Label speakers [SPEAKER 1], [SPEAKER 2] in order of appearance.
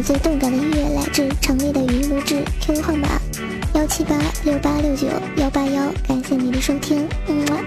[SPEAKER 1] 最动感的音乐来自成立的语音录制 qq 号码幺七八六八六九幺八幺感谢您的收听嗯么